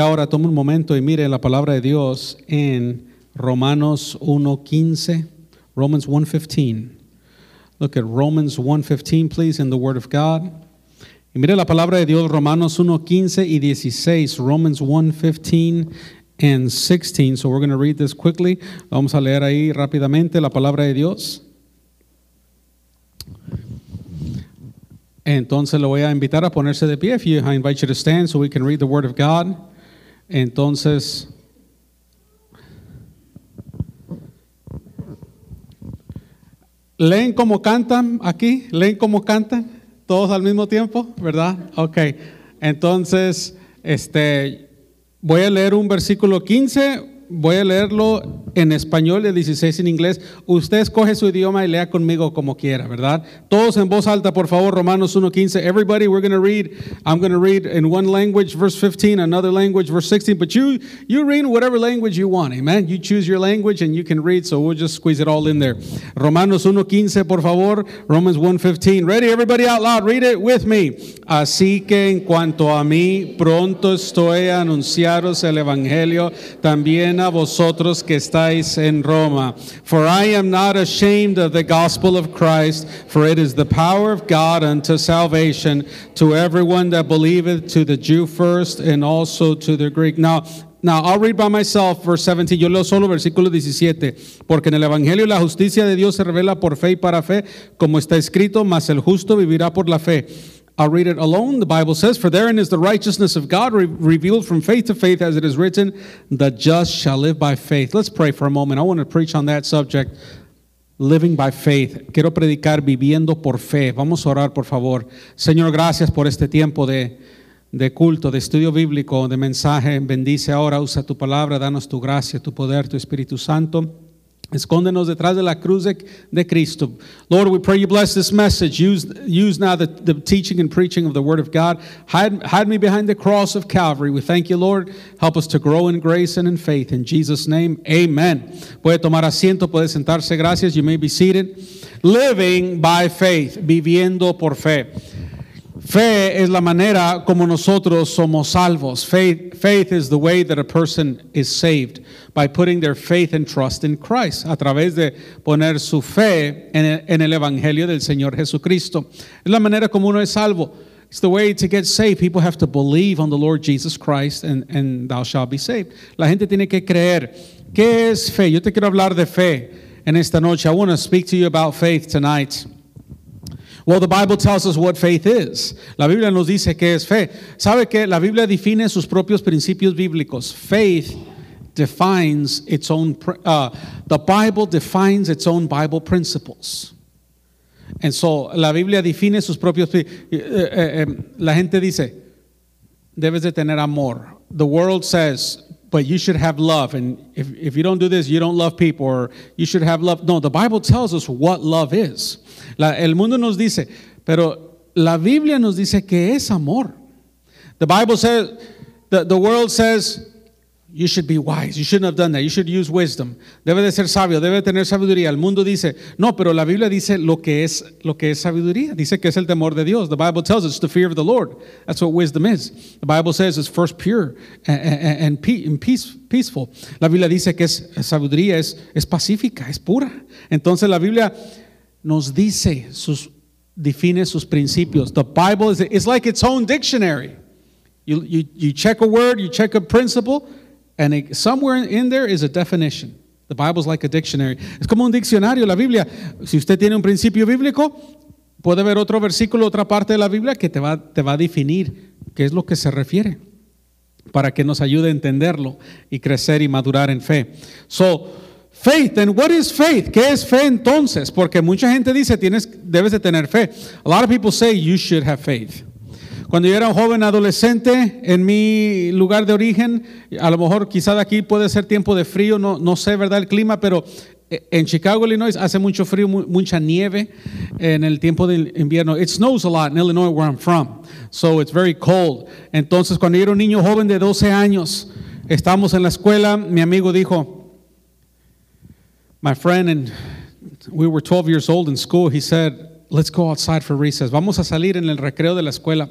Ahora tome un momento y mire la palabra de Dios en Romanos 1:15, Romans 1:15. Look at Romans 1:15 please in the word of God. Y mire la palabra de Dios Romanos 1:15 y 16, Romans 1:15 and 16. So we're going to read this quickly. Vamos a leer ahí rápidamente la palabra de Dios. Entonces lo voy a invitar a ponerse de pie. If you, I invite you to stand so we can read the word of God. Entonces, ¿leen cómo cantan aquí? ¿Leen cómo cantan? ¿Todos al mismo tiempo? ¿Verdad? Ok. Entonces, este, voy a leer un versículo 15 voy a leerlo en español y 16 en inglés. Usted escoge su idioma y lea conmigo como quiera, ¿verdad? Todos en voz alta, por favor, Romanos 1.15. Everybody, we're going to read. I'm going to read in one language, verse 15, another language, verse 16. But you, you read whatever language you want, amen? You choose your language and you can read, so we'll just squeeze it all in there. Romanos 1.15, por favor. Romans 1.15. Ready, everybody out loud, read it with me. Así que en cuanto a mí, pronto estoy a el Evangelio también a vosotros que estáis en Roma. For I am not ashamed of the gospel of Christ, for it is the power of God unto salvation to everyone that believeth, to the Jew first, and also to the Greek. Now, Now, I'll read by myself, verse 17. Yo leo solo versículo 17. Porque en el Evangelio la justicia de Dios se revela por fe y para fe, como está escrito, mas el justo vivirá por la fe. I'll read it alone. The Bible says, For therein is the righteousness of God re- revealed from faith to faith, as it is written, The just shall live by faith. Let's pray for a moment. I want to preach on that subject, living by faith. Quiero predicar viviendo por fe. Vamos a orar, por favor. Señor, gracias por este tiempo de, de culto, de estudio bíblico, de mensaje. Bendice ahora, usa tu palabra, danos tu gracia, tu poder, tu Espíritu Santo. Escóndenos detrás de la cruz de, Cristo. Lord, we pray you bless this message. Use, use now the, the teaching and preaching of the Word of God. Hide, hide me behind the cross of Calvary. We thank you, Lord. Help us to grow in grace and in faith. In Jesus' name, amen. Puede tomar asiento, puede sentarse. Gracias. You may be seated. Living by faith, viviendo por fe. Fe es la manera como nosotros somos salvos. Faith, faith is the way that a person is saved by putting their faith and trust in Christ, a través de poner su fe en el, en el Evangelio del Señor Jesucristo. Es la manera como uno es salvo. It's the way to get saved. People have to believe on the Lord Jesus Christ and, and thou shalt be saved. La gente tiene que creer. ¿Qué es fe? Yo te quiero hablar de fe en esta noche. I want to speak to you about faith tonight. Well, the Bible tells us what faith is. La Biblia nos dice qué es fe. ¿Sabe que la Biblia define sus propios principios bíblicos? Faith defines its own, uh, the Bible defines its own Bible principles. And so, la Biblia define sus propios, eh, eh, la gente dice, debes de tener amor. The world says, but you should have love. And if, if you don't do this, you don't love people, or you should have love. No, the Bible tells us what love is. La, el mundo nos dice, pero la Biblia nos dice que es amor. The Bible says, the, the world says, you should be wise. You shouldn't have done that. You should use wisdom. Debe de ser sabio, debe de tener sabiduría. El mundo dice, no, pero la Biblia dice lo que es lo que es sabiduría. Dice que es el temor de Dios. The Bible tells us the fear of the Lord. That's what wisdom is. The Bible says it's first pure and, and, and peace, peaceful. La Biblia dice que es sabiduría es, es pacífica, es pura. Entonces la Biblia nos dice sus define sus principios. The Bible is it's like its own dictionary. You, you, you check a word, you check a principle, and it, somewhere in there is a definition. The Bible is like a dictionary. Es como un diccionario, la Biblia. Si usted tiene un principio bíblico, puede ver otro versículo, otra parte de la Biblia que te va, te va a definir qué es lo que se refiere para que nos ayude a entenderlo y crecer y madurar en fe. So, faith, and what is faith? ¿Qué es fe entonces? Porque mucha gente dice, tienes, debes de tener fe. A lot of people say you should have faith. Cuando yo era un joven adolescente en mi lugar de origen, a lo mejor quizá de aquí puede ser tiempo de frío, no, no sé, ¿verdad? El clima, pero en Chicago, Illinois, hace mucho frío, mucha nieve en el tiempo del invierno. It snows a lot in Illinois where I'm from, so it's very cold. Entonces, cuando yo era un niño joven de 12 años, estábamos en la escuela, mi amigo dijo, my friend, and we were 12 years old in school, he said, let's go outside for recess. Vamos a salir en el recreo de la escuela.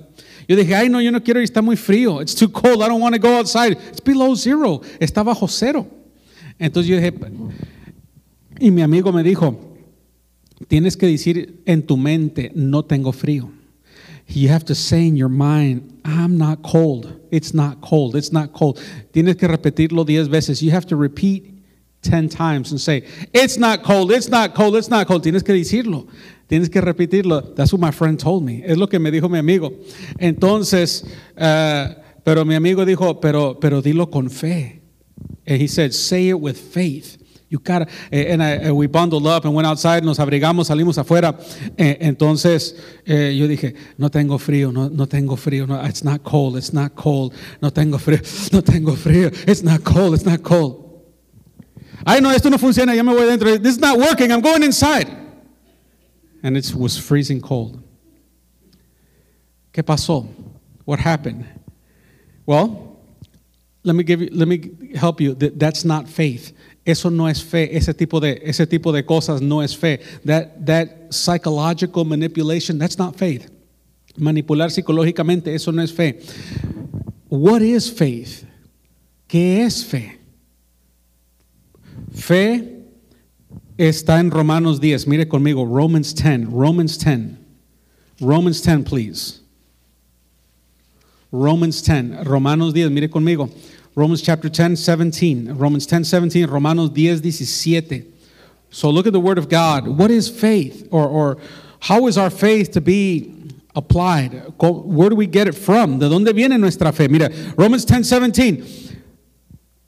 Yo dije, ay, no, yo no quiero ir, está muy frío. It's too cold, I don't want to go outside. It's below zero. Está bajo cero. Entonces yo dije, y mi amigo me dijo, tienes que decir en tu mente, no tengo frío. You have to say in your mind, I'm not cold. It's not cold. It's not cold. Tienes que repetirlo diez veces. You have to repeat 10 times and say, It's not cold, it's not cold, it's not cold. Tienes que decirlo, tienes que repetirlo. That's what my friend told me. Es lo que me dijo mi amigo. Entonces, uh, pero mi amigo dijo, pero, pero dilo con fe. And he said, Say it with faith. You gotta, and, I, and we bundled up and went outside, nos abrigamos, salimos afuera. Entonces eh, yo dije, no tengo frío, no, no tengo frío, it's not cold, it's not cold, no tengo frío, no tengo frío, it's not cold, it's not cold. Ay, no, esto no funciona, ya me voy dentro. This is not working, I'm going inside. And it was freezing cold. ¿Qué pasó? What happened? Well, let me give you, let me help you. That's not faith. Eso no es fe. Ese tipo de ese tipo de cosas no es fe. That that psychological manipulation, that's not faith. Manipular psicológicamente, eso no es fe. What is faith? ¿Qué es fe? Fe está en Romanos 10. Mire conmigo, Romans 10. Romans 10. Romans 10, please. Romans 10. Romanos 10, mire conmigo. Romans chapter 10, 17. Romans 10, 17. Romanos 10, 17. So look at the word of God. What is faith? Or, or how is our faith to be applied? Where do we get it from? ¿De dónde viene nuestra fe? Mira, Romans 10, 17.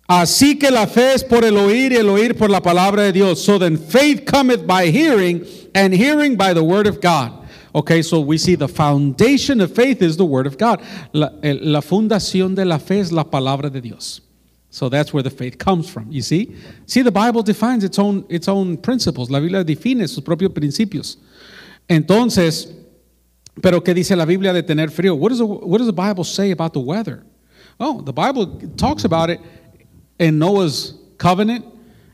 Así que la fe es por el oír y el oír por la palabra de Dios. So then faith cometh by hearing, and hearing by the word of God. Okay, so we see the foundation of faith is the word of God. La, eh, la fundación de la fe es la palabra de Dios. So that's where the faith comes from. You see? See, the Bible defines its own, its own principles. La Biblia define sus propios principios. Entonces, pero ¿qué dice la Biblia de tener frío? What does the, what does the Bible say about the weather? Oh, the Bible talks about it en Noah's covenant,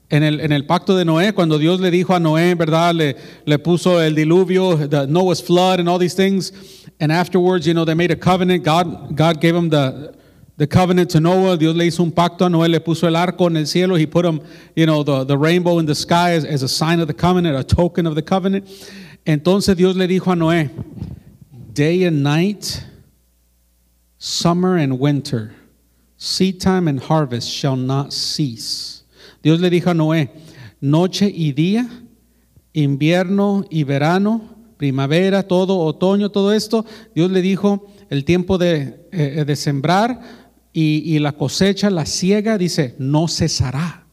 en el, en el pacto de Noé, cuando Dios le dijo a Noé, ¿verdad? Le, le puso el diluvio, the Noah's flood and all these things. And afterwards, you know, they made a covenant. God, God gave them the, the covenant to Noah. Dios le hizo un pacto a Noé, le puso el arco en el cielo. He put him, you know, the, the rainbow in the sky as, as a sign of the covenant, a token of the covenant. Entonces Dios le dijo a Noé, day and night, summer and winter, seed time and harvest shall not cease. Dios le dijo a Noé, noche y día, invierno y verano, primavera, todo, otoño, todo esto. Dios le dijo el tiempo de, eh, de sembrar y, y, la cosecha, la siega, dice, no cesará,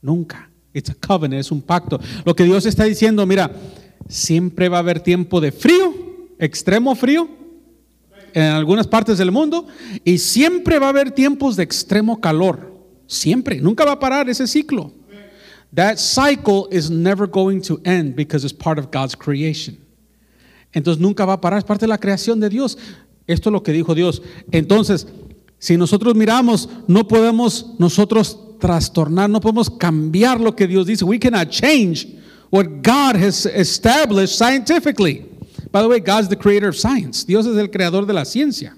nunca. It's a covenant, es un pacto. Lo que Dios está diciendo, mira, siempre va a haber tiempo de frío, extremo frío, en algunas partes del mundo y siempre va a haber tiempos de extremo calor. Siempre, nunca va a parar ese ciclo. That cycle is never going to end because it's part of God's creation. Entonces nunca va a parar, es parte de la creación de Dios. Esto es lo que dijo Dios. Entonces, si nosotros miramos, no podemos nosotros trastornar, no podemos cambiar lo que Dios dice. We cannot change what God has established scientifically. By the way, God's the creator of science. Dios es el creador de la ciencia.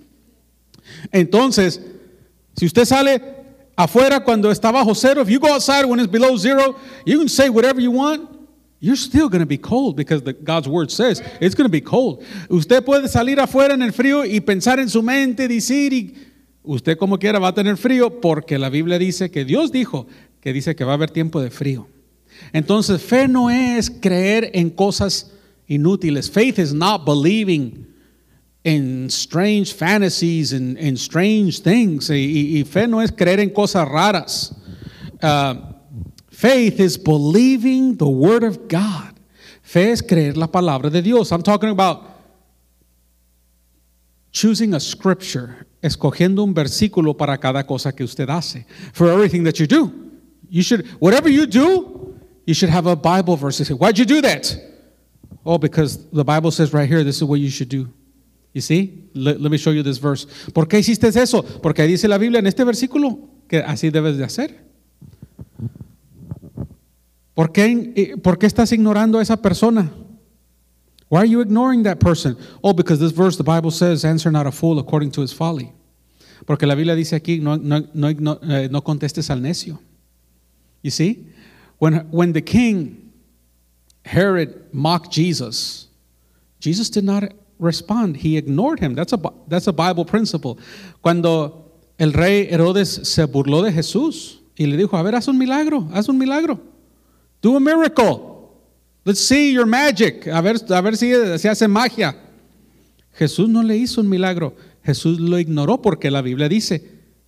Entonces, si usted sale afuera cuando está bajo cero, if you go outside when it's below zero, you can say whatever you want. You're still going to be cold because the, God's word says it's going to be cold. Usted puede salir afuera en el frío y pensar en su mente, decir, y usted como quiera va a tener frío porque la Biblia dice que Dios dijo que dice que va a haber tiempo de frío. Entonces, fe no es creer en cosas inútiles. Faith is not believing in strange fantasies and, and strange things. Y, y, fe no es creer en cosas raras. Uh, faith is believing the word of God. Fe es creer la palabra de Dios. I'm talking about choosing a scripture, escogiendo un versículo para cada cosa que usted hace. For everything that you do. You should, whatever you do, you should have a Bible verse. Why'd you do that? Oh, because the Bible says right here, this is what you should do. You see? Let, let me show you this verse. ¿Por qué hiciste eso? Porque dice la Biblia en este versículo que así debes de hacer. ¿Por qué, ¿Por qué estás ignorando a esa persona? Why are you ignoring that person? Oh, because this verse, the Bible says, answer not a fool according to his folly. Porque la Biblia dice aquí, no, no, no, no, eh, contestes al necio. You see? When, when the king, Herod, mocked Jesus, Jesus did not respond. He ignored him. That's a, that's a Bible principle. Cuando el rey Herodes se burló de Jesús y le dijo, a ver, haz un milagro, haz un milagro. Do a miracle. Let's see your magic. A ver, a ver si se hace magia. Jesús no le hizo un milagro. Jesús lo ignoró porque la Biblia dice,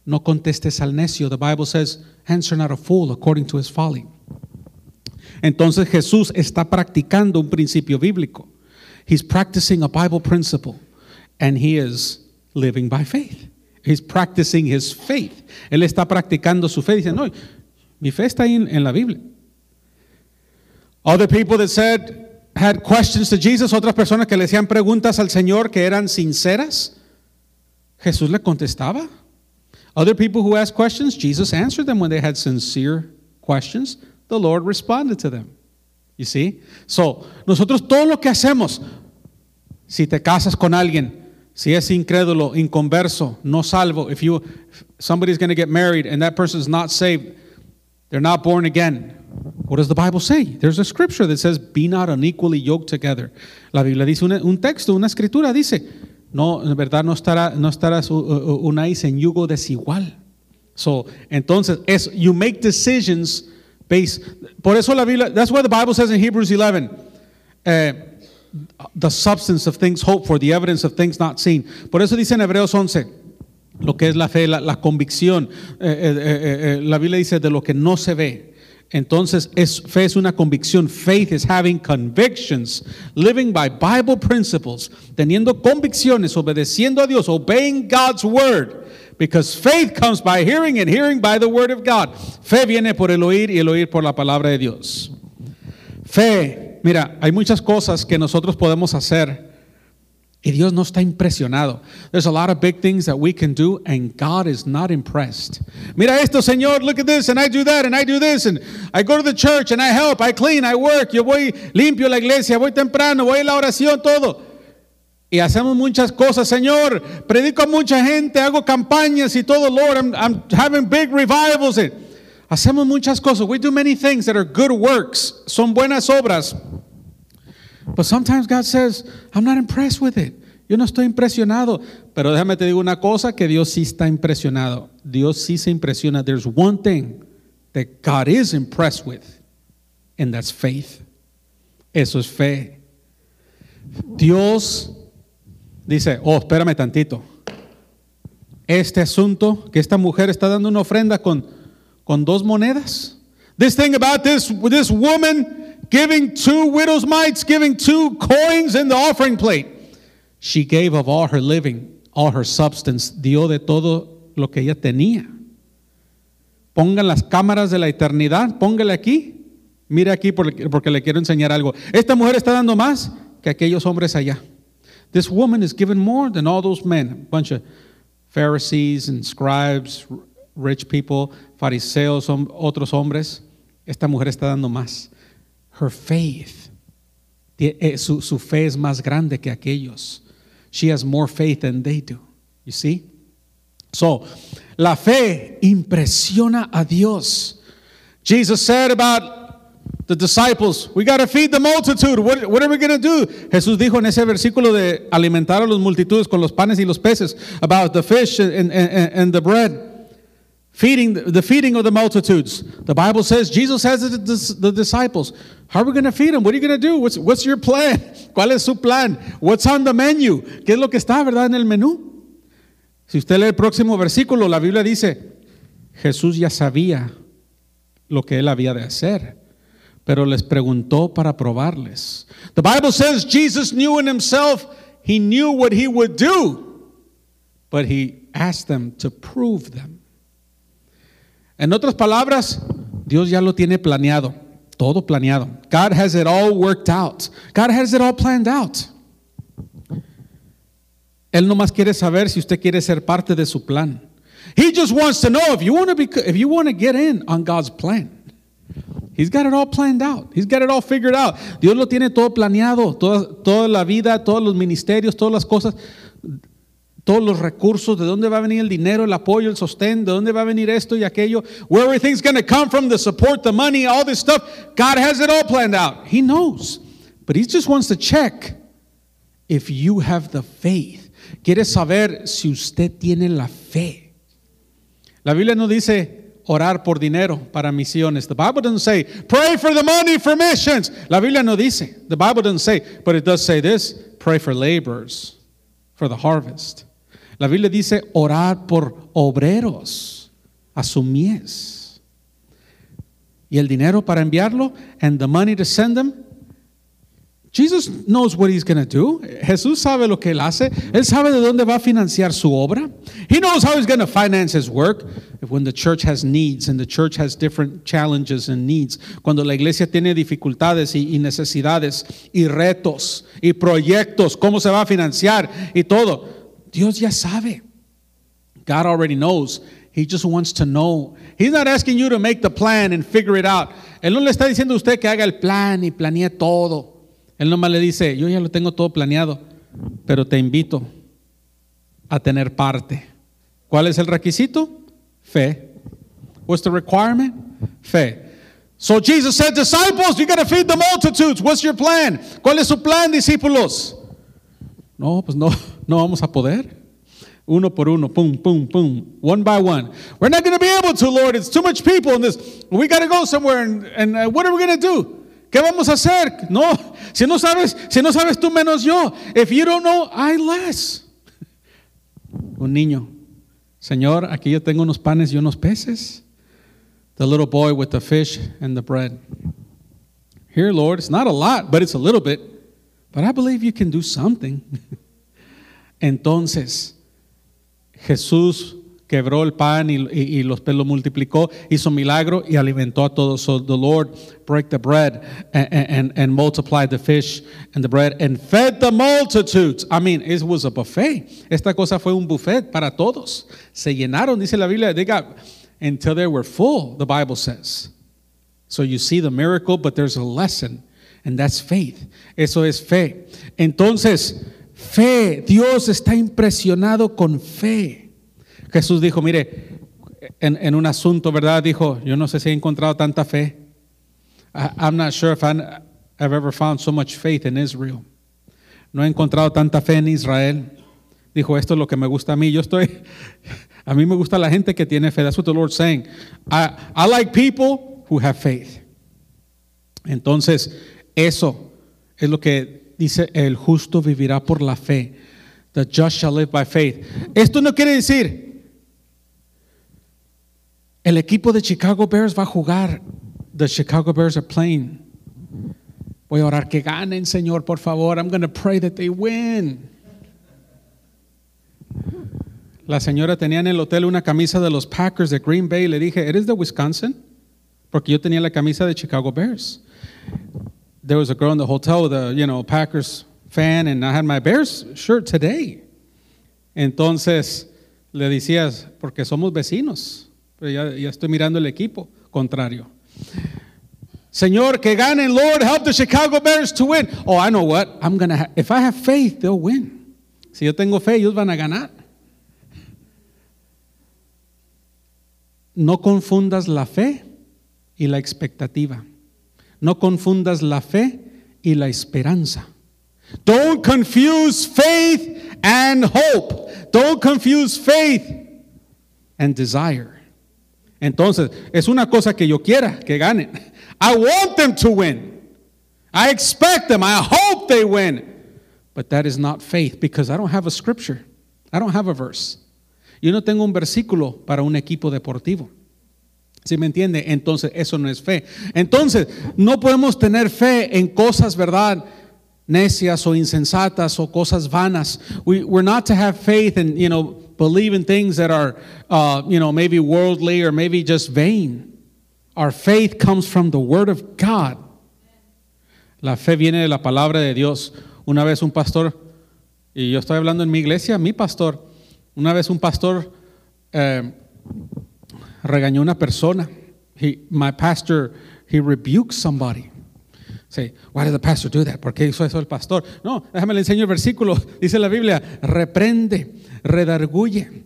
no contestes al necio. The Bible says, answer not a fool according to his folly. Entonces Jesús está practicando un principio bíblico. He's practicing a Bible principle and he is living by faith. He's practicing his faith. Él está practicando su fe. Dice, no, mi fe está en, en la Biblia. Other people that said, had questions to Jesus, otras personas que le hacían preguntas al Señor que eran sinceras, Jesús le contestaba. Other people who asked questions, Jesus answered them when they had sincere questions. The Lord responded to them. You see? So, nosotros todo lo que hacemos, si te casas con alguien, si es incrédulo, inconverso, no salvo, if you if somebody's going to get married and that person is not saved, they're not born again. What does the Bible say? There's a scripture that says, "Be not unequally yoked together." La Biblia dice una, un texto, una escritura dice, no, en verdad no estará no estarás unáis en yugo desigual. So, entonces es you make decisions based por eso la Biblia that's why the Bible says in Hebrews 11 uh, the substance of things hoped for, the evidence of things not seen. Por eso dice en Hebreos 11 lo que es la fe, la, convicción. Eh, eh, eh, la Biblia dice de lo que no se ve. Entonces, es, fe es una convicción. Faith is having convictions, living by Bible principles, teniendo convicciones, obedeciendo a Dios, obeying God's word. Because faith comes by hearing and hearing by the word of God. Fe viene por el oír y el oír por la palabra de Dios. Fe, mira, hay muchas cosas que nosotros podemos hacer y Dios no está impresionado. There's a lot of big things that we can do and God is not impressed. Mira esto, Señor, look at this and I do that and I do this and I go to the church and I help, I clean, I work, yo voy limpio la iglesia, voy temprano, voy a la oración, todo. Y hacemos muchas cosas, Señor, predico a mucha gente, hago campañas y todo, Lord, I'm, I'm having big revivals. Hacemos muchas cosas. We do many things that are good works, son buenas obras. But sometimes God says, I'm not impressed with it. Yo no estoy impresionado. Pero déjame te digo una cosa que Dios sí está impresionado. Dios sí se impresiona. There's one thing that God is impressed with, and that's faith. Eso es fe. Dios dice, oh, espérame tantito. Este asunto que esta mujer está dando una ofrenda con, con dos monedas. This thing about this, this woman giving two widows' mites, giving two coins in the offering plate. She gave of all her living, all her substance, dio de todo lo que ella tenía. Pongan las cámaras de la eternidad, póngale aquí. Mire aquí porque, le quiero enseñar algo. Esta mujer está dando más que aquellos hombres allá. This woman is given more than all those men. A bunch of Pharisees and scribes, rich people, fariseos, otros hombres. Esta mujer está dando más. Her faith, eh, su, su fe es más grande que aquellos. She has more faith than they do. You see? So, la fe impresiona a Dios. Jesus said about the disciples, we got to feed the multitude. What, what are we going to do? Jesús dijo en ese versículo de alimentar a las multitudes con los panes y los peces, about the fish and, and, and the bread. Feeding the feeding of the multitudes. The Bible says Jesus says to the disciples, How are we going to feed them? What are you going to do? What's, what's your plan? ¿Cuál es su plan? What's on the menu? ¿Qué es lo que está, verdad, en el menú? Si usted lee el próximo versículo, la Biblia dice, Jesús ya sabía lo que él había de hacer, pero les preguntó para probarles. The Bible says Jesus knew in himself, he knew what he would do, but he asked them to prove them. En otras palabras, Dios ya lo tiene planeado, todo planeado. God has it all worked out. God has it all planned out. Él nomás quiere saber si usted quiere ser parte de su plan. He just wants to know if you want to be if you want to get in on God's plan. He's got it all planned out. He's got it all figured out. Dios lo tiene todo planeado, toda la vida, todos los ministerios, todas las cosas, todos los recursos, de dónde va a venir el dinero, el apoyo, el sostén, de dónde va a venir esto y aquello, where everything's going to come from, the support, the money, all this stuff. God has it all planned out. He knows. But he just wants to check if you have the faith. Quiere saber si usted tiene la fe. La Biblia no dice orar por dinero para misiones. The Bible doesn't say pray for the money for missions. La Biblia no dice. The Bible doesn't say, but it does say this, pray for laborers for the harvest. La Biblia dice orar por obreros a su mies. Y el dinero para enviarlo and the money to send them Jesus knows what he's going to do. Jesús sabe lo que él hace. Él sabe de dónde va a financiar su obra. He knows how he's going to finance his work. When the church has needs and the church has different challenges and needs. Cuando la iglesia tiene dificultades y necesidades y retos y proyectos, cómo se va a financiar y todo. Dios ya sabe. God already knows. He just wants to know. He's not asking you to make the plan and figure it out. Él no le está diciendo a usted que haga el plan y planee todo. Él nomás le dice, yo ya lo tengo todo planeado, pero te invito a tener parte. ¿Cuál es el requisito? Fe. What's the requirement? Fe. So Jesus said, disciples, you got to feed the multitudes. What's your plan? ¿Cuál es su plan, discípulos? No, pues no, no vamos a poder. Uno por uno, pum, pum, pum, one by one. We're not going to be able to, Lord. It's too much people in this. We got to go somewhere, and, and uh, what are we going to do? ¿Qué vamos a hacer? No, si no sabes, si no sabes tú menos yo. If you don't know, I less. Un niño, Señor, aquí yo tengo unos panes y unos peces. The little boy with the fish and the bread. Here, Lord, it's not a lot, but it's a little bit. But I believe you can do something. Entonces, Jesús quebró el pan y, y, y los lo multiplicó, hizo milagro y alimentó a todos. So the Lord broke the bread and, and, and, multiplied the fish and the bread and fed the multitudes. I mean, it was a buffet. Esta cosa fue un buffet para todos. Se llenaron, dice la Biblia, they got until they were full, the Bible says. So you see the miracle, but there's a lesson, and that's faith. Eso es fe. Entonces, fe, Dios está impresionado con fe. Jesús dijo, mire, en, un asunto, ¿verdad? Dijo, yo no sé si he encontrado tanta fe. I, I'm not sure if I'm, I've ever found so much faith in Israel. No he encontrado tanta fe en Israel. Dijo, esto es lo que me gusta a mí. Yo estoy, a mí me gusta la gente que tiene fe. That's what the Lord's saying. I, I like people who have faith. Entonces, eso es lo que dice, el justo vivirá por la fe. The just shall live by faith. Esto no quiere decir, el equipo de Chicago Bears va a jugar. The Chicago Bears are playing. Voy a orar que ganen, Señor, por favor. I'm going to pray that they win. La señora tenía en el hotel una camisa de los Packers de Green Bay. Le dije, ¿eres de Wisconsin? Porque yo tenía la camisa de Chicago Bears. There was a girl in the hotel with a, you know, Packers fan, and I had my Bears shirt today. Entonces le decías, porque somos vecinos. Pero ya, estoy mirando el equipo contrario. Señor, que ganen, Lord, help the Chicago Bears to win. Oh, I know what. I'm gonna. Ha- if I have faith, they'll win. Si yo tengo fe, ellos van a ganar. No confundas la fe y la expectativa. No confundas la fe y la esperanza. Don't confuse faith and hope. Don't confuse faith and desire. Entonces, es una cosa que yo quiera que ganen. I want them to win. I expect them. I hope they win. But that is not faith because I don't have a scripture. I don't have a verse. Yo no tengo un versículo para un equipo deportivo. ¿Sí me entiende? Entonces, eso no es fe. Entonces, no podemos tener fe en cosas, ¿verdad? Necias o insensatas o cosas vanas. We, we're not to have faith in, you know, believe in things that are, uh, you know, maybe worldly or maybe just vain. Our faith comes from the Word of God. La fe viene de la palabra de Dios. Una vez un pastor, y yo estoy hablando en mi iglesia, mi pastor, una vez un pastor eh, regañó una persona. He, my pastor he rebukes somebody. Say, why did the pastor do that? ¿Por qué hizo el pastor? No, déjame le enseño el versículo. Dice la Biblia, reprende, redarguye.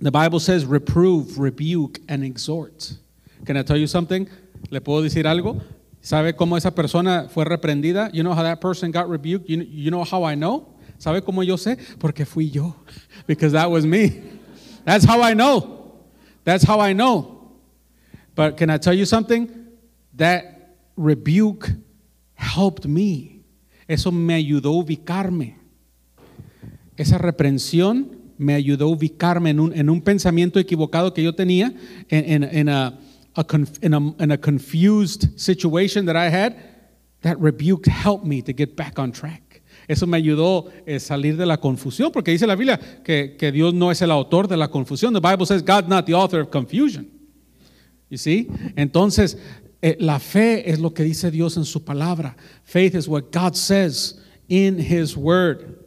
The Bible says reprove, rebuke, and exhort. Can I tell you something? ¿Le puedo decir algo? ¿Sabe cómo esa persona fue reprendida? You know how that person got rebuked? You, you know how I know? ¿Sabe cómo yo sé? Porque fui yo. Because that was me. That's how I know. That's how I know. But can I tell you something? That rebuke helped me. Eso me ayudó a ubicarme. Esa reprensión me ayudó a ubicarme en un, en un pensamiento equivocado que yo tenía, en, en a, a conf, in, a, in a confused situation that I had. That rebuke helped me to get back on track. Eso me ayudó a eh, salir de la confusión, porque dice la Biblia que, Dios no es el autor de la confusión. The Bible says God's not the author of confusion. You see? Entonces, eh, la fe es lo que dice Dios en su palabra. Faith is what God says in his word.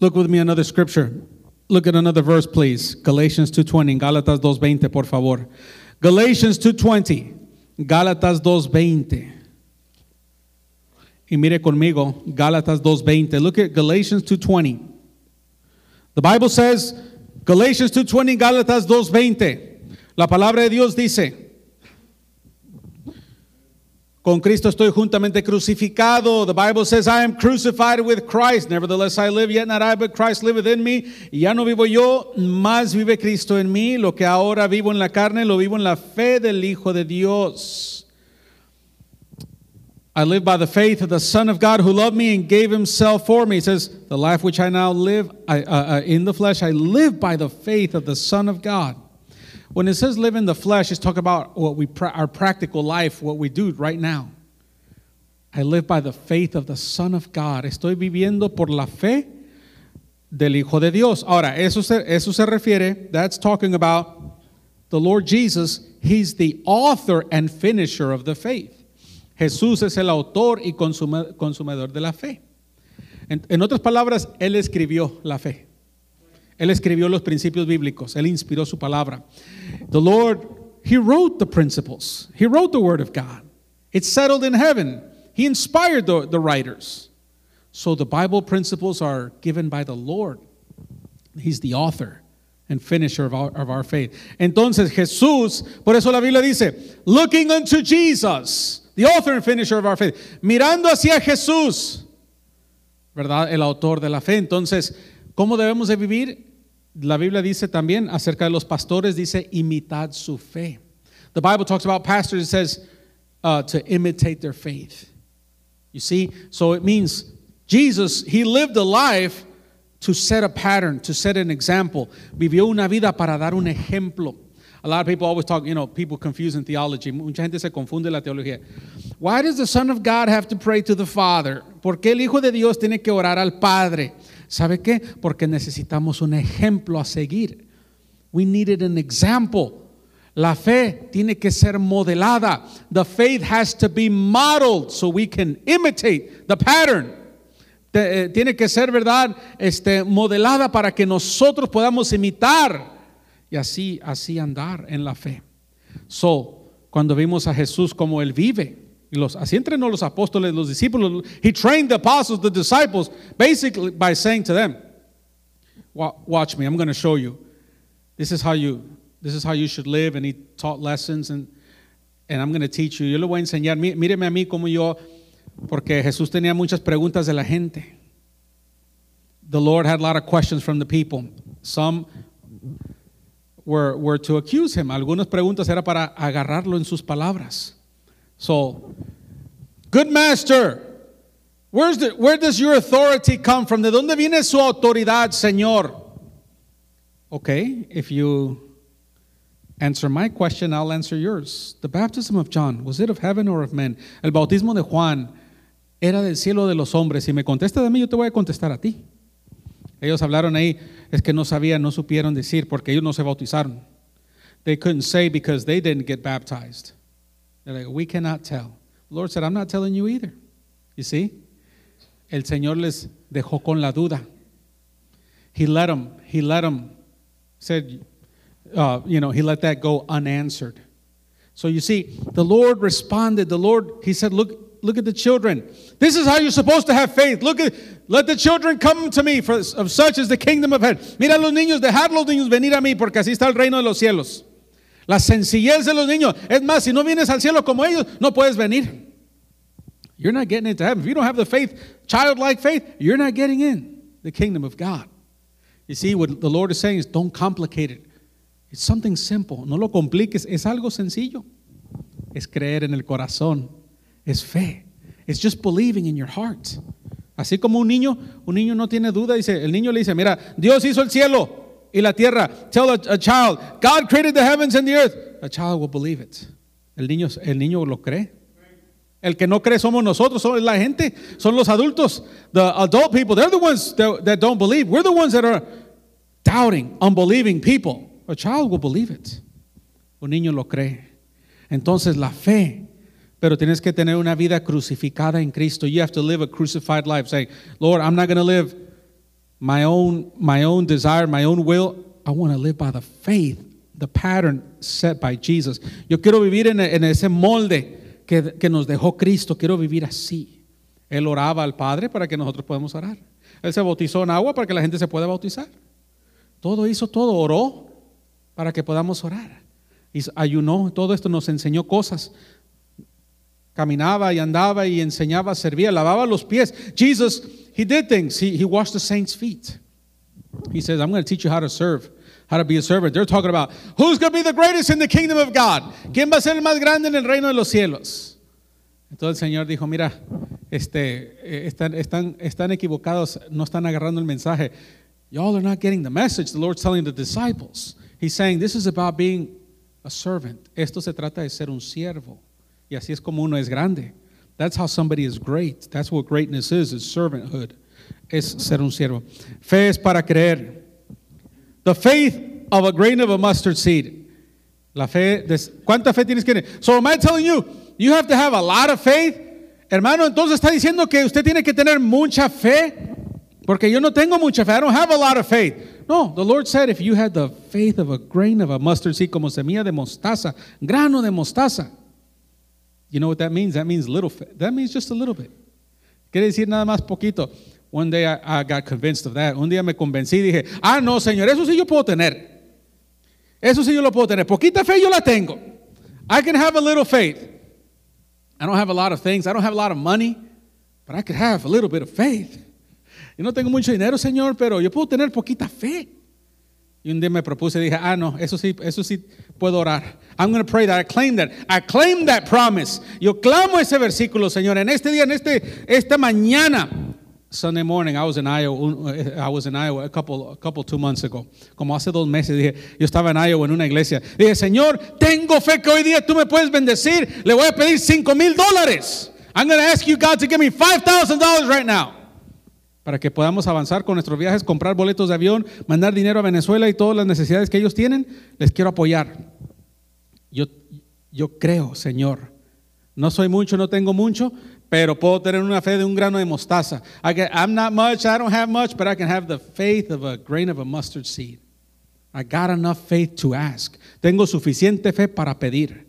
Look with me another scripture. Look at another verse please. Galatians 2:20, Gálatas 2:20, por favor. Galatians 2:20, Gálatas 2:20. Y mire conmigo, Gálatas 2:20. Look at Galatians 2:20. The Bible says, Galatians 2:20, Gálatas 2:20. La palabra de Dios dice, con Cristo estoy juntamente crucificado. The Bible says, I am crucified with Christ. Nevertheless, I live, yet not I, but Christ liveth in me. Y ya no vivo yo, más vive Cristo en mí. Lo que ahora vivo en la carne, lo vivo en la fe del Hijo de Dios. I live by the faith of the Son of God who loved me and gave himself for me. He says, The life which I now live I, uh, uh, in the flesh, I live by the faith of the Son of God. When it says live in the flesh, it's talking about what we our practical life, what we do right now. I live by the faith of the Son of God. Estoy viviendo por la fe del Hijo de Dios. Ahora, eso se, eso se refiere, that's talking about the Lord Jesus. He's the author and finisher of the faith. Jesús es el autor y consumidor de la fe. En, en otras palabras, Él escribió la fe. Él escribió los principios bíblicos. Él inspiró su palabra. The Lord, He wrote the principles. He wrote the Word of God. It's settled in heaven. He inspired the, the writers. So the Bible principles are given by the Lord. He's the author and finisher of our, of our faith. Entonces Jesús, por eso la Biblia dice, looking unto Jesus, the author and finisher of our faith, mirando hacia Jesús, ¿verdad? El autor de la fe. Entonces, ¿cómo debemos de vivir? La Biblia dice también acerca de los pastores, dice imitad su fe. The Bible talks about pastors, it says uh, to imitate their faith. You see? So it means Jesus, he lived a life to set a pattern, to set an example. Vivió una vida para dar un ejemplo. A lot of people always talk, you know, people confuse in theology. Mucha gente se confunde la teología. Why does the Son of God have to pray to the Father? ¿Por qué el Hijo de Dios tiene que orar al Padre? ¿Sabe qué? Porque necesitamos un ejemplo a seguir. We needed an example. La fe tiene que ser modelada. The faith has to be modeled so we can imitate the pattern. Eh, tiene que ser, ¿verdad? Este, modelada para que nosotros podamos imitar y así, así andar en la fe. So, cuando vimos a Jesús como Él vive, y los, así entrenó los apóstoles, los discípulos. He trained the apostles, the disciples, basically by saying to them, "Watch me. I'm going to show you. This is how you. This is how you should live." And he taught lessons, and and I'm going to teach you. Yo le voy a enseñar. Míreme a mí como yo, porque Jesús tenía muchas preguntas de la gente. The Lord had a lot of questions from the people. Some were, were to accuse him. Algunas preguntas era para agarrarlo en sus palabras. So, good master, where's the, where does your authority come from? ¿De dónde viene su autoridad, Señor? Okay, if you answer my question, I'll answer yours. The baptism of John, was it of heaven or of men? El bautismo de Juan era del cielo de los hombres. Si me contesta de mí, yo te voy a contestar a ti. Ellos hablaron ahí, es que no sabían, no supieron decir, porque ellos no se bautizaron. They couldn't say because they didn't get baptized. They're like, we cannot tell. The Lord said, I'm not telling you either. You see? El Señor les dejó con la duda. He let them, he let them, said, uh, you know, he let that go unanswered. So you see, the Lord responded. The Lord, He said, Look, look at the children. This is how you're supposed to have faith. Look at let the children come to me, for of such is the kingdom of heaven. Mira los niños, dejad los niños venir a mí, porque así está el reino de los cielos. La sencillez de los niños. Es más, si no vienes al cielo como ellos, no puedes venir. You're not getting into heaven. If you don't have the faith, childlike faith, you're not getting in the kingdom of God. You see, what the Lord is saying is don't complicate it. It's something simple. No lo compliques. Es algo sencillo. Es creer en el corazón. Es fe. It's just believing in your heart. Así como un niño, un niño no tiene duda. Dice, el niño le dice, mira, Dios hizo el cielo y la tierra. Tell a, a child, God created the heavens and the earth. A child will believe it. El niño, el niño lo cree. El que no cree somos nosotros, somos la gente, son los adultos. The adult people, they're the ones that, that don't believe. We're the ones that are doubting, unbelieving people. A child will believe it. Un niño lo cree. Entonces la fe, pero tienes que tener una vida crucificada en Cristo. You have to live a crucified life, saying, Lord, I'm not going to live my own, my own desire, my own will. I want to live by the faith, the pattern set by Jesus. Yo quiero vivir en, en ese molde que, que nos dejó Cristo. Quiero vivir así. Él oraba al Padre para que nosotros podamos orar. Él se bautizó en agua para que la gente se pueda bautizar. Todo hizo todo, oró para que podamos orar. Y ayunó, todo esto nos enseñó cosas. Caminaba y andaba y enseñaba, servía, lavaba los pies. Jesus, he did things. He, he washed the saints' feet. He says, I'm going to teach you how to serve, how to be a servant. They're talking about who's going to be the greatest in the kingdom of God. ¿Quién va a ser el más grande en el reino de los cielos? Entonces el Señor dijo, mira, este, eh, están, están, están equivocados, no están agarrando el mensaje. Y'all are not getting the message. The Lord's telling the disciples. He's saying this is about being a servant. Esto se trata de ser un siervo. Y así es como uno es grande. That's how somebody is great. That's what greatness is, is servanthood. Es ser un siervo. Fe es para creer. The faith of a grain of a mustard seed. La fe, ¿cuánta fe tienes que tener? So am I telling you, you have to have a lot of faith? Hermano, entonces está diciendo que usted tiene que tener mucha fe. Porque yo no tengo mucha fe. I don't have a lot of faith. No, the Lord said if you had the faith of a grain of a mustard seed, como semilla de mostaza, grano de mostaza. You know what that means? That means little faith. That means just a little bit. Quiere decir nada más poquito. One day I, I got convinced of that. Un día me convencí y dije, ah, no, Señor, eso sí yo puedo tener. Eso sí yo lo puedo tener. Poquita fe yo la tengo. I can have a little faith. I don't have a lot of things. I don't have a lot of money, but I could have a little bit of faith. Yo no tengo mucho dinero, Señor, pero yo puedo tener poquita fe. Y un día me propuse, dije, ah, no, eso sí, eso sí puedo orar. I'm going to pray that. I claim that. I claim that promise. Yo clamo ese versículo, Señor. En este día, en este, esta mañana, Sunday morning, I was in Iowa. I was in Iowa a couple, a couple, two months ago. Como hace dos meses, dije, yo estaba en Iowa en una iglesia. Dije, Señor, tengo fe que hoy día tú me puedes bendecir. Le voy a pedir cinco mil dólares. I'm going to ask you, God, to give me five thousand dollars right now para que podamos avanzar con nuestros viajes, comprar boletos de avión, mandar dinero a Venezuela y todas las necesidades que ellos tienen, les quiero apoyar. Yo, yo creo, Señor, no soy mucho, no tengo mucho, pero puedo tener una fe de un grano de mostaza. I I'm not much, I don't have much, but I can have the faith of a grain of a mustard seed. I got enough faith to ask. Tengo suficiente fe para pedir.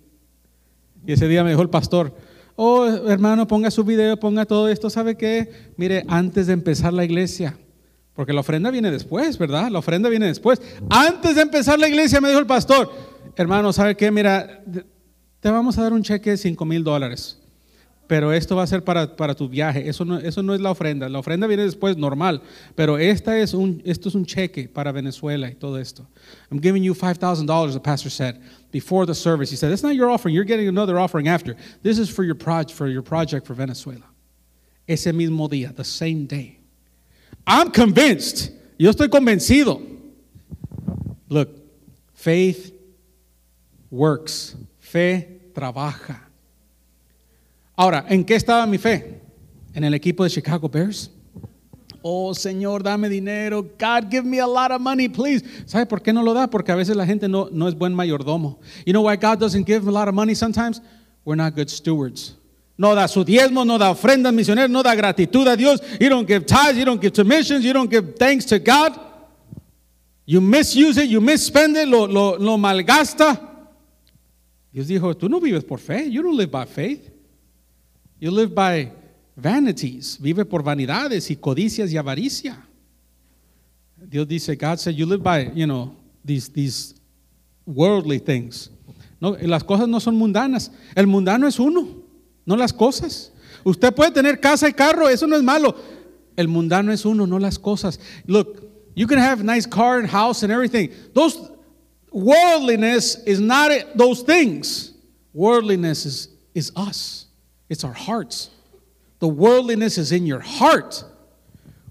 Y ese día me dijo el pastor, oh hermano, ponga su video, ponga todo esto, ¿sabe qué? Mire, antes de empezar la iglesia, porque la ofrenda viene después, ¿verdad? La ofrenda viene después. Antes de empezar la iglesia me dijo el pastor, hermano, ¿sabe qué? Mira, te vamos a dar un cheque de 5 mil dólares, pero esto va a ser para, para tu viaje, eso no, eso no es la ofrenda, la ofrenda viene después, normal, pero esta es un, esto es un cheque para Venezuela y todo esto. I'm giving you $5,000, the pastor said before the service. He said, It's not your offering, you're getting another offering after. This is for your, proj- for your project for Venezuela. Ese mismo día, the same day. I'm convinced. Yo estoy convencido. Look, faith works. Fe trabaja. Ahora, ¿en qué estaba mi fe? En el equipo de Chicago Bears. Oh Señor, dame dinero. God, give me a lot of money, please. ¿Sabe por qué no lo da? Porque a veces la gente no, no es buen mayordomo. You know why God doesn't give a lot of money sometimes? We're not good stewards. No da su diezmo, no da ofrendas misioneras, no da gratitud a Dios. You don't give tithes, you don't give to missions, you don't give thanks to God. You misuse it, you misspend it, lo, lo, lo malgasta. Dios dijo, tú no vives por fe. You don't live by faith. You live by vanities. Vive por vanidades y codicias y avaricia. Dios dice, God said, you live by, you know, these, these worldly things. No, las cosas no son mundanas. El mundano es uno, no las cosas. Usted puede tener casa y carro, eso no es malo. El mundano es uno, no las cosas. Look, you can have a nice car and house and everything. Those worldliness is not those things. Worldliness is, is us. It's our hearts. The worldliness is in your heart.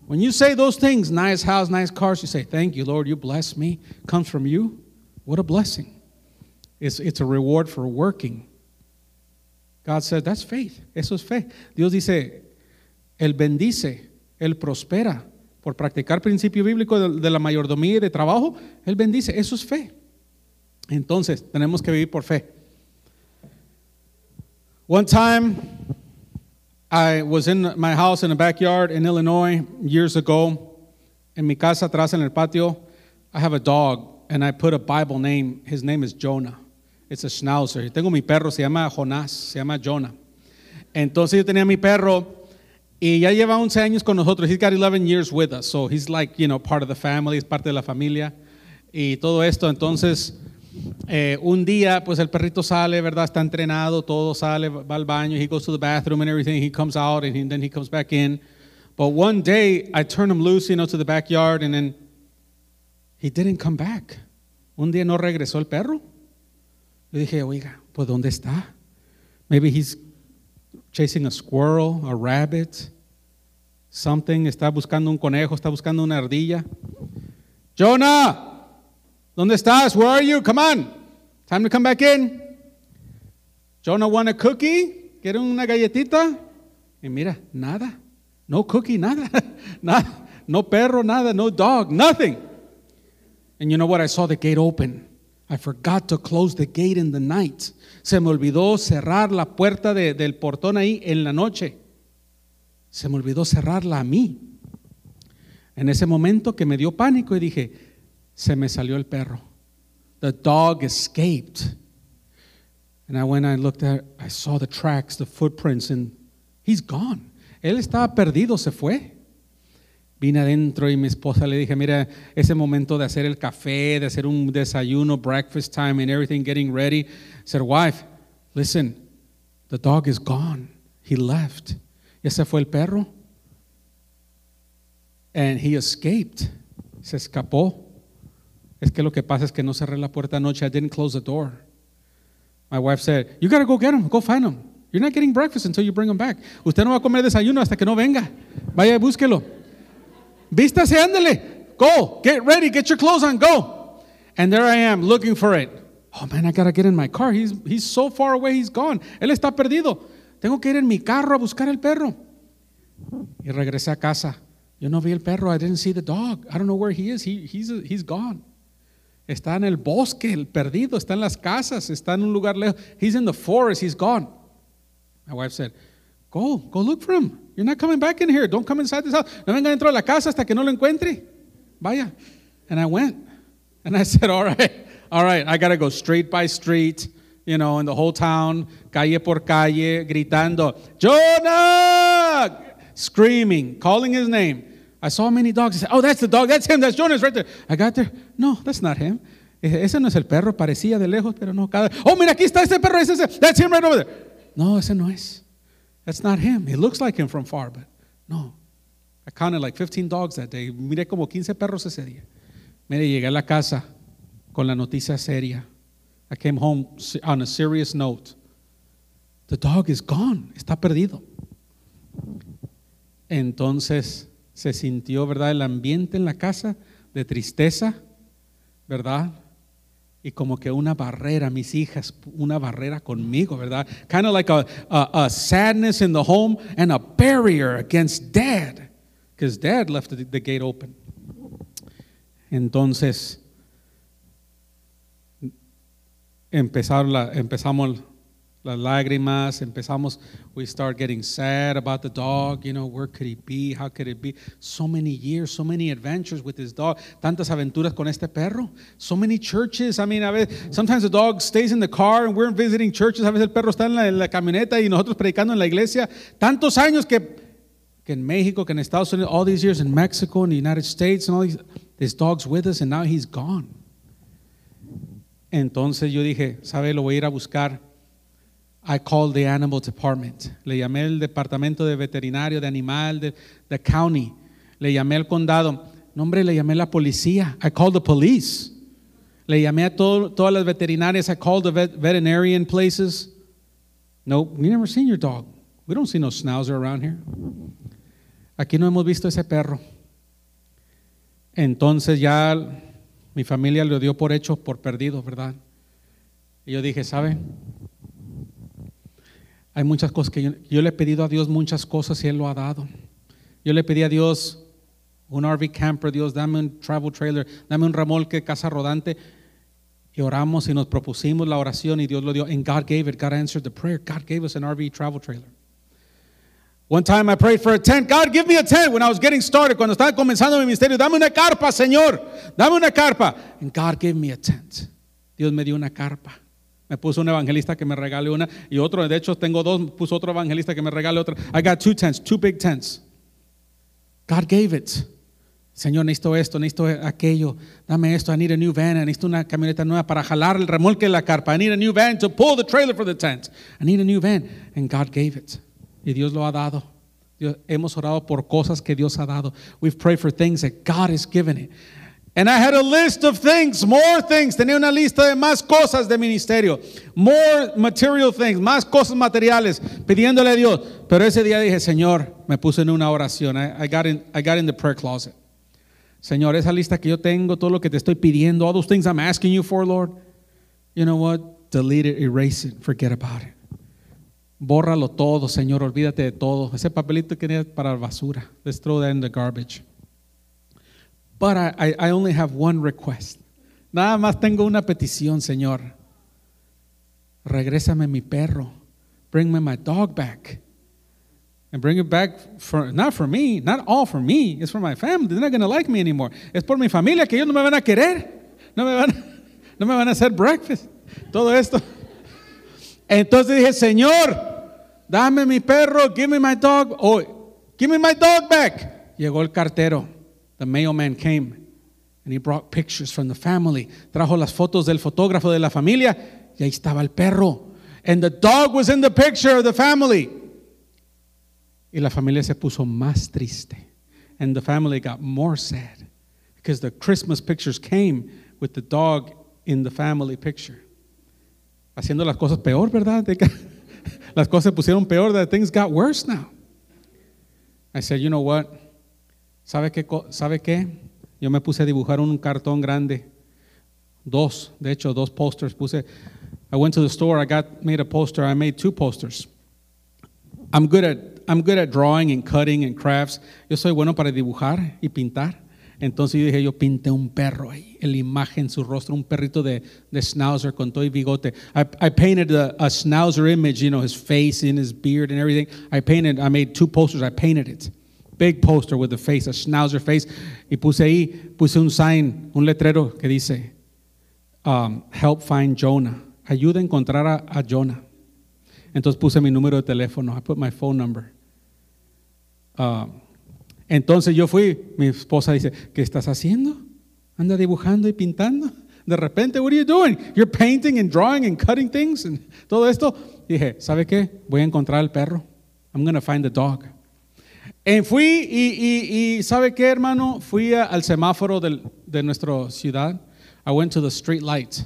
When you say those things, nice house, nice cars, you say, Thank you, Lord, you bless me. Comes from you. What a blessing. It's, it's a reward for working. God said, That's faith. Eso es fe. Dios dice, Él bendice, Él prospera. Por practicar principio bíblico de, de la mayordomía y de trabajo, Él bendice. Eso es fe. Entonces, tenemos que vivir por fe. One time, I was in my house in the backyard in Illinois years ago. In mi casa atrás en el patio, I have a dog and I put a Bible name. His name is Jonah. It's a schnauzer. Tengo mi perro, se llama Jonás, se llama Jonah. Entonces yo tenía mi perro y ya lleva 11 años con nosotros. He's got 11 years with us. So he's like, you know, part of the family, es parte de la familia. Y todo esto, entonces, eh, un día, pues el perrito sale, ¿verdad? Está entrenado, todo sale, al baño, he goes to the bathroom and everything. He comes out and he, then he comes back in. But one day, I turn him loose, you know, to the backyard and then he didn't come back. Un día no regresó el perro. Yo dije, oiga, pues ¿dónde está? Maybe he's chasing a squirrel, a rabbit, something. Está buscando un conejo, está buscando una ardilla. Jonah, ¿dónde estás? Where are you? Come on. Time to come back in. Jonah want a cookie? ¿Quiere una galletita? Y mira, nada. No cookie, nada. nada. No perro, nada. No dog, nothing. And you know what? I saw the gate open. I forgot to close the gate in the night. Se me olvidó cerrar la puerta de, del portón ahí en la noche. Se me olvidó cerrarla a mí. En ese momento que me dio pánico y dije, se me salió el perro. The dog escaped. And I went and looked at, I saw the tracks, the footprints, and he's gone. Él estaba perdido, se fue. Vine adentro y mi esposa le dije, mira, ese momento de hacer el café, de hacer un desayuno, breakfast time and everything, getting ready. Said, wife, listen, the dog is gone. He left. Y ese fue el perro. And he escaped. Se escapó. Es que lo que pasa es que no cerré la puerta anoche. I didn't close the door. My wife said, you got to go get him. Go find him. You're not getting breakfast until you bring him back. Usted no va a comer desayuno hasta que no venga. Vaya, búsquelo. Vístase, ándele. Go. Get ready. Get your clothes on. Go. And there I am looking for it. Oh man, I gotta get in my car. He's, he's so far away, he's gone. Él está perdido. Tengo que ir en mi carro a buscar el perro. Y regresé a casa. Yo no vi el perro. I didn't see the dog. I don't know where he is. He, he's, he's gone. Está en el bosque, el perdido. Está en las casas. Está en un lugar lejos. He's in the forest. He's gone. My wife said, Go, go look for him. You're not coming back in here. Don't come inside this house. No venga dentro de la casa hasta que no lo encuentre. Vaya. And I went. And I said, All right, all right, I got to go street by street, you know, in the whole town, calle por calle, gritando, Jonah! Screaming, calling his name. I saw many dogs. I said, Oh, that's the dog. That's him. That's Jonah's right there. I got there. No, that's not him. Ese no es el perro. Parecía de lejos, pero no. Oh, mira, aquí está ese perro. Ese, ese. That's him right over there. No, ese no es. That's not him. He looks like him from far, but no. I counted like 15 dogs that day. Miré como 15 perros ese día. Mire, llegué a la casa con la noticia seria. I came home on a serious note. The dog is gone. Está perdido. Entonces se sintió, ¿verdad? El ambiente en la casa de tristeza, ¿verdad? y como que una barrera, mis hijas, una barrera conmigo, ¿verdad? Kind of like a, a, sadness in the home and a barrier against dad, because dad left the, gate open. Entonces, empezar la, empezamos las lágrimas, empezamos, we start getting sad about the dog, you know, where could he be, how could it be? So many years, so many adventures with this dog, tantas aventuras con este perro, so many churches, I mean, a veces, sometimes the dog stays in the car and we're visiting churches, a veces el perro está en la, en la camioneta y nosotros predicando en la iglesia, tantos años que, que en México, que en Estados Unidos, all these years in Mexico, in the United States, and all these, this dog's with us and now he's gone. Entonces yo dije, ¿sabe? Lo voy a ir a buscar. I called the animal department. Le llamé al departamento de veterinario, de animal, de, the county. Le llamé al condado. No, hombre, le llamé a la policía. I called the police. Le llamé a todo, todas las veterinarias. I called the vet, veterinarian places. No, we never seen your dog. We don't see no schnauzer around here. Aquí no hemos visto ese perro. Entonces ya mi familia lo dio por hecho, por perdido, ¿verdad? Y yo dije, ¿sabe? Hay muchas cosas que yo, le he pedido a Dios muchas cosas y Él lo ha dado. Yo le pedí a Dios un RV camper, Dios, dame un travel trailer, dame un remolque, casa rodante. Y oramos y nos propusimos la oración y Dios lo dio. And God gave it. God answered the prayer. God gave us an RV travel trailer. One time I prayed for a tent. God, give me a tent when I was getting started. Cuando estaba comenzando mi ministerio, dame una carpa, Señor. Dame una carpa. And God gave me a tent. Dios me dio una carpa. Me puso un evangelista que me regale una y otro, de hecho tengo dos, puso otro evangelista que me regale otra. I got two tents, two big tents. God gave it. Señor, necesito esto, necesito aquello. Dame esto. I need a new van. I necesito una camioneta nueva para jalar el remolque de la carpa. I need a new van to pull the trailer for the tent. I need a new van. And God gave it. Y Dios lo ha dado. Hemos orado por cosas que Dios ha dado. We've prayed for things that God has given it. And I had a list of things, more things. Tenía una lista de más cosas de ministerio. More material things, más cosas materiales, pidiéndole a Dios. Pero ese día dije, Señor, me puse en una oración. I, I, got in, I got in the prayer closet. Señor, esa lista que yo tengo, todo lo que te estoy pidiendo, all those things I'm asking you for, Lord, you know what? Delete it, erase it, forget about it. Bórralo todo, Señor, olvídate de todo. Ese papelito que era para la basura. Let's throw that in the garbage. But I, I only have one request. Nada más tengo una petición, Señor. Regrésame mi perro. Bring me my dog back. And bring it back for not for me, not all for me. It's for my family. They're not going to like me anymore. Es por mi familia que ellos no me van a querer. No me van, no me van a hacer breakfast. Todo esto. Entonces dije, Señor, dame mi perro, give me my dog. Oh, give me my dog back. Llegó el cartero. The mailman came and he brought pictures from the family. Trajo las fotos del fotógrafo de la familia y ahí estaba el perro. And the dog was in the picture of the family. Y la familia se puso más triste. And the family got more sad because the Christmas pictures came with the dog in the family picture. Haciendo las cosas peor, ¿verdad? Las cosas se pusieron peor, that things got worse now. I said, you know what? ¿Sabe qué? ¿Sabe qué? Yo me puse a dibujar un cartón grande. Dos, de hecho, dos posters puse. I went to the store, I got made a poster, I made two posters. I'm good at I'm good at drawing and cutting and crafts. Yo soy bueno para dibujar y pintar. Entonces yo dije, yo pinté un perro ahí, la imagen, su rostro, un perrito de, de schnauzer con todo y bigote. I, I painted a, a schnauzer image, you know, his face and his beard and everything. I painted, I made two posters, I painted it. Big poster with the face, a schnauzer face. Y puse ahí, puse un sign, un letrero que dice, um, help find Jonah. Ayuda a encontrar a, Jonah. Entonces puse mi número de teléfono. I put my phone number. Um, entonces yo fui, mi esposa dice, ¿qué estás haciendo? Anda dibujando y pintando. De repente, what are you doing? You're painting and drawing and cutting things and todo esto. dije, ¿sabe qué? Voy a encontrar al perro. I'm going to find the dog. Y fui y, y, y, ¿sabe qué, hermano? Fui al semáforo del, de nuestra ciudad. I went to the street light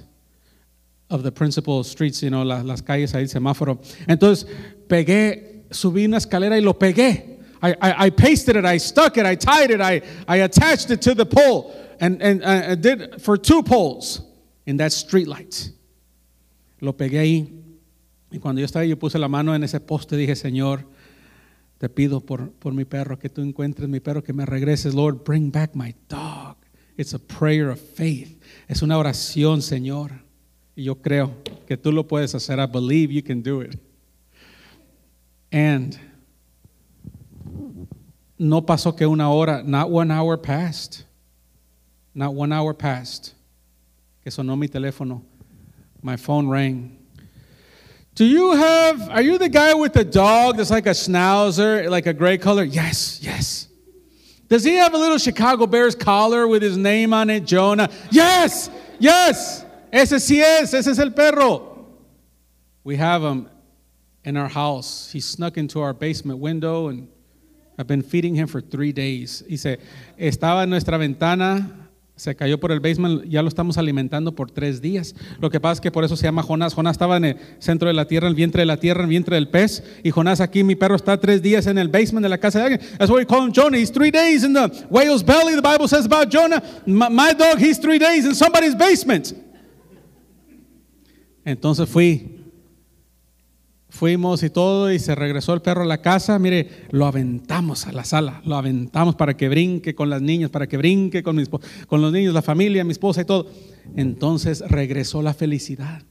of the principal streets, you know, las, las calles ahí, semáforo. Entonces, pegué, subí una escalera y lo pegué. I, I, pasted it, I stuck it, I tied it, I, I attached it to the pole, and, and uh, I did for two poles in that street light. Lo pegué ahí. Y cuando yo estaba ahí, yo puse la mano en ese poste, dije, Señor, te pido por, por mi perro, que tú encuentres mi perro, que me regreses. Lord, bring back my dog. It's a prayer of faith. Es una oración, Señor. Y yo creo que tú lo puedes hacer. I believe you can do it. And no pasó que una hora, not one hour passed. Not one hour passed. Que sonó mi teléfono. My phone rang. Do you have, are you the guy with the dog that's like a schnauzer, like a gray color? Yes, yes. Does he have a little Chicago Bears collar with his name on it, Jonah? Yes, yes. Ese sí es, ese es el perro. We have him in our house. He snuck into our basement window and I've been feeding him for three days. He said, estaba en nuestra ventana se cayó por el basement, ya lo estamos alimentando por tres días. Lo que pasa es que por eso se llama Jonás. Jonás estaba en el centro de la tierra, en el vientre de la tierra, en el vientre del pez. Y Jonás aquí, mi perro está tres días en el basement de la casa de alguien. That's why we call him Jonah. He's three days in the whale's belly. The Bible says about Jonah. My, my dog, he's three days in somebody's basement. Entonces fui Fuimos y todo y se regresó el perro a la casa. Mire, lo aventamos a la sala, lo aventamos para que brinque con las niñas, para que brinque con, mis, con los niños, la familia, mi esposa y todo. Entonces regresó la felicidad.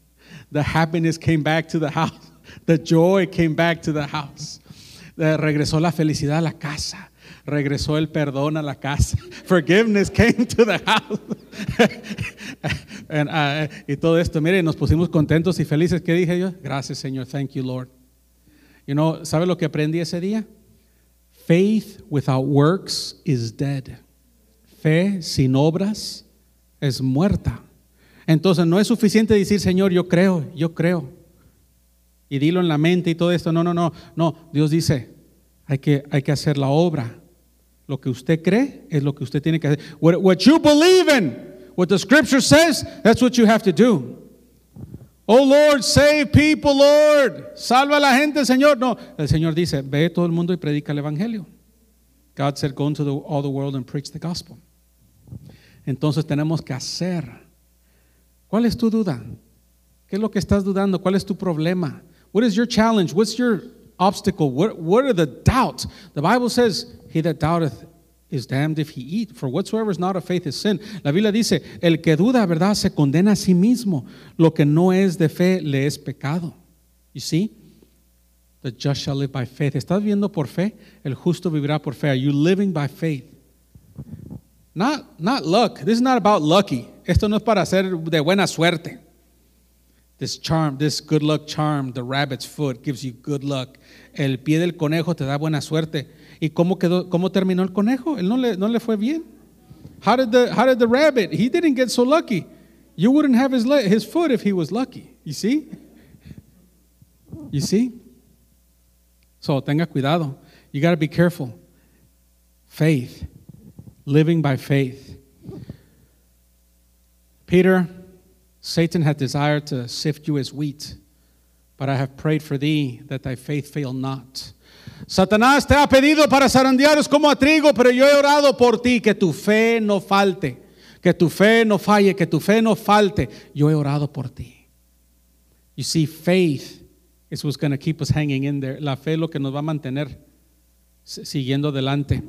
The happiness came back to the house. The joy came back to the house. regresó la felicidad a la casa regresó el perdón a la casa. Forgiveness came to the house. Uh, y todo esto, mire, nos pusimos contentos y felices. ¿Qué dije yo? Gracias, Señor. Thank you, Lord. You know, ¿sabe lo que aprendí ese día? Faith without works is dead. Fe sin obras es muerta. Entonces no es suficiente decir, Señor, yo creo, yo creo. Y dilo en la mente y todo esto. No, no, no. No, Dios dice, hay que, hay que hacer la obra. Lo que usted cree es lo que usted tiene que hacer. What, you believe in, what the scripture says, that's what you have to do. Oh Lord, save people, Lord. Salva a la gente, Señor. No, el Señor dice, ve todo el mundo y predica el evangelio. God said, go into the, all the world and preach the gospel. Entonces tenemos que hacer. ¿Cuál es tu duda? ¿Qué es lo que estás dudando? ¿Cuál es tu problema? What is your challenge? What's your obstacle? What, what are the doubts? The Bible says, He that doubteth is damned if he eat, for whatsoever is not of faith is sin. La Biblia dice, el que duda, ¿verdad?, se condena a sí mismo. Lo que no es de fe le es pecado. You see? The just shall live by faith. ¿Estás viviendo por fe? El justo vivirá por fe. Are you living by faith? Not, not luck. This is not about lucky. Esto no es para ser de buena suerte. This charm, this good luck charm, the rabbit's foot gives you good luck. El pie del conejo te da buena suerte. ¿Y cómo, quedó, cómo terminó el conejo? Él no le, no le fue bien. How did, the, how did the rabbit? He didn't get so lucky. You wouldn't have his, his foot if he was lucky. You see? You see? So tenga cuidado. You got to be careful. Faith, living by faith. Peter, Satan hath desired to sift you as wheat, but I have prayed for thee that thy faith fail not. Satanás te ha pedido para zarandearos como a trigo, pero yo he orado por ti, que tu fe no falte, que tu fe no falle, que tu fe no falte. Yo he orado por ti. You see, faith is what's going to keep us hanging in there. La fe es lo que nos va a mantener siguiendo adelante.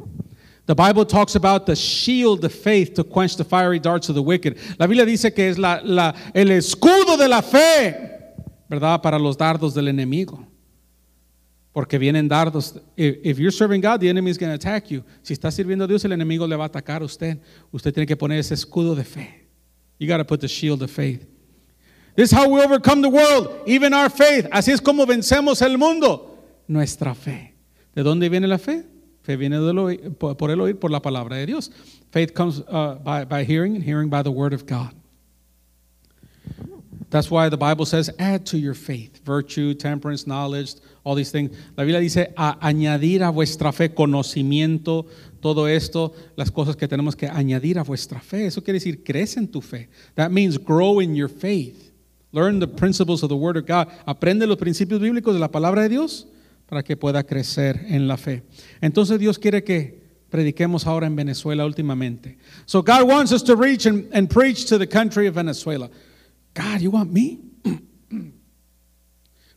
The Bible talks about the shield of faith to quench the fiery darts of the wicked. La Biblia dice que es la, la, el escudo de la fe, ¿verdad? Para los dardos del enemigo. Porque vienen dardos. If, you're serving God, the enemy is going to attack you. Si está sirviendo a Dios, el enemigo le va a atacar a usted. Usted tiene que poner ese escudo de fe. You got to put the shield of faith. This is how we overcome the world, even our faith. Así es como vencemos el mundo. Nuestra fe. ¿De dónde viene la fe? Fe viene del por el oír, por la palabra de Dios. Faith comes uh, by, by hearing, and hearing by the word of God. That's why the Bible says, add to your faith virtue, temperance, knowledge, all these things. La Biblia dice, a añadir a vuestra fe conocimiento, todo esto, las cosas que tenemos que añadir a vuestra fe. Eso quiere decir, crece en tu fe. That means grow in your faith. Learn the principles of the Word of God. Aprende los principios bíblicos de la palabra de Dios para que pueda crecer en la fe. Entonces Dios quiere que prediquemos ahora en Venezuela últimamente. So God wants us to reach and, and preach to the country of Venezuela. God, you want me?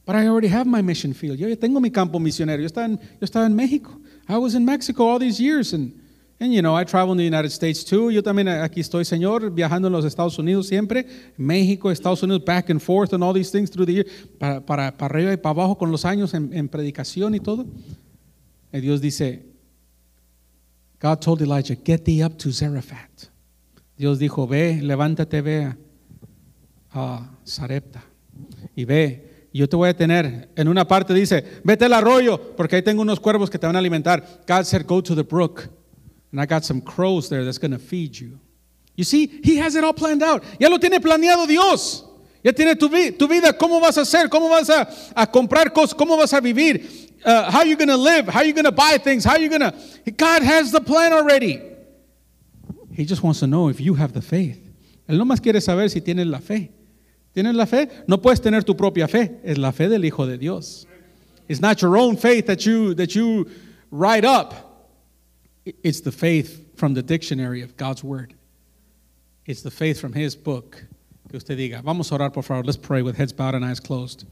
But I already have my mission field. Yo ya tengo mi campo misionero. Yo estaba, en, yo estaba en México. I was in Mexico all these years and And you know, I travel in the United States too. Yo también aquí estoy, Señor, viajando en los Estados Unidos siempre. México, Estados Unidos, back and forth and all these things through the year. Para, para, para arriba y para abajo con los años en, en predicación y todo. Y Dios dice, God told Elijah, get thee up to Zarephath. Dios dijo, ve, levántate, ve a, a Sarepta. Y ve, yo te voy a tener. En una parte dice, vete al arroyo, porque ahí tengo unos cuervos que te van a alimentar. God said, go to the brook. And I got some crows there that's going to feed you. You see, he has it all planned out. Ya lo tiene planeado Dios. Ya tiene tu, vi- tu vida, cómo vas a hacer, cómo vas a, a comprar cosas, cómo vas a vivir, uh, how you going to live, how are you going to buy things, how are you going to. God has the plan already. He just wants to know if you have the faith. Él no más quiere saber si tienes la fe. ¿Tienes la fe? No puedes tener tu propia fe. Es la fe del Hijo de Dios. It's not your own faith that you that you write up. It's the faith from the dictionary of God's word. It's the faith from His book. Que usted diga, vamos a orar por favor. Let's pray with heads bowed and eyes closed.